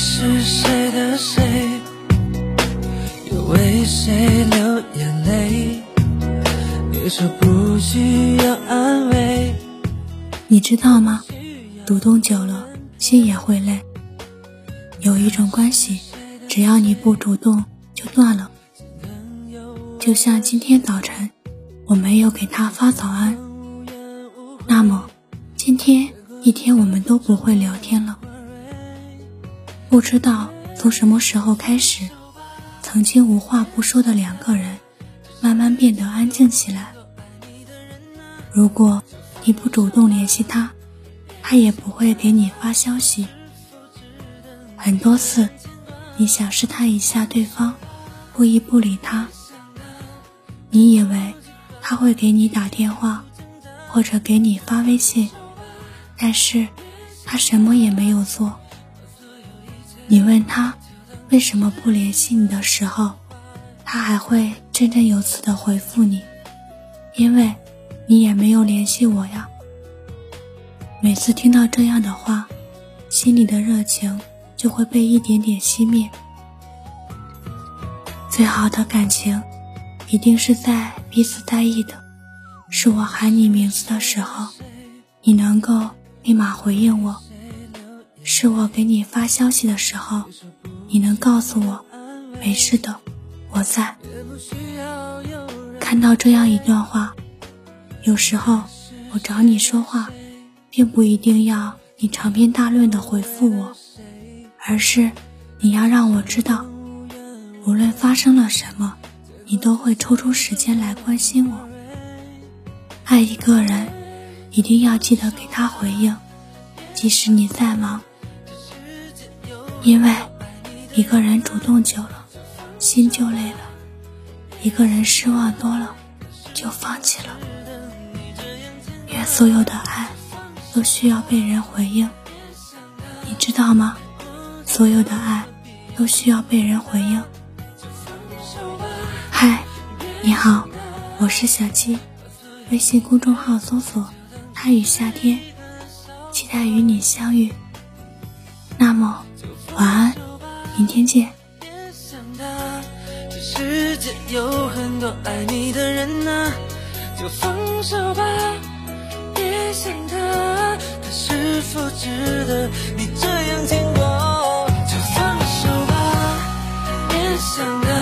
是谁的谁？又为谁流眼泪？你说不需要安慰。你知道吗？主动久了，心也会累。有一种关系，只要你不主动，就断了。就像今天早晨，我没有给他发早安，那么今天一天我们都不会聊天了。不知道从什么时候开始，曾经无话不说的两个人，慢慢变得安静起来。如果你不主动联系他，他也不会给你发消息。很多次，你想试探一下对方，故意不理他。你以为他会给你打电话，或者给你发微信，但是他什么也没有做。你问他为什么不联系你的时候，他还会振振有词的回复你：“因为你也没有联系我呀。”每次听到这样的话，心里的热情就会被一点点熄灭。最好的感情，一定是在彼此在意的，是我喊你名字的时候，你能够立马回应我。是我给你发消息的时候，你能告诉我没事的，我在。看到这样一段话，有时候我找你说话，并不一定要你长篇大论的回复我，而是你要让我知道，无论发生了什么，你都会抽出时间来关心我。爱一个人，一定要记得给他回应，即使你再忙。因为一个人主动久了，心就累了；一个人失望多了，就放弃了。愿所有的爱都需要被人回应，你知道吗？所有的爱都需要被人回应。嗨，你好，我是小七，微信公众号搜索“他与夏天”，期待与你相遇。那么。天姐，别想他，这世界有很多爱你的人呐，就放手吧，别想他，他是否值得你这样牵挂，就放手吧，别想他。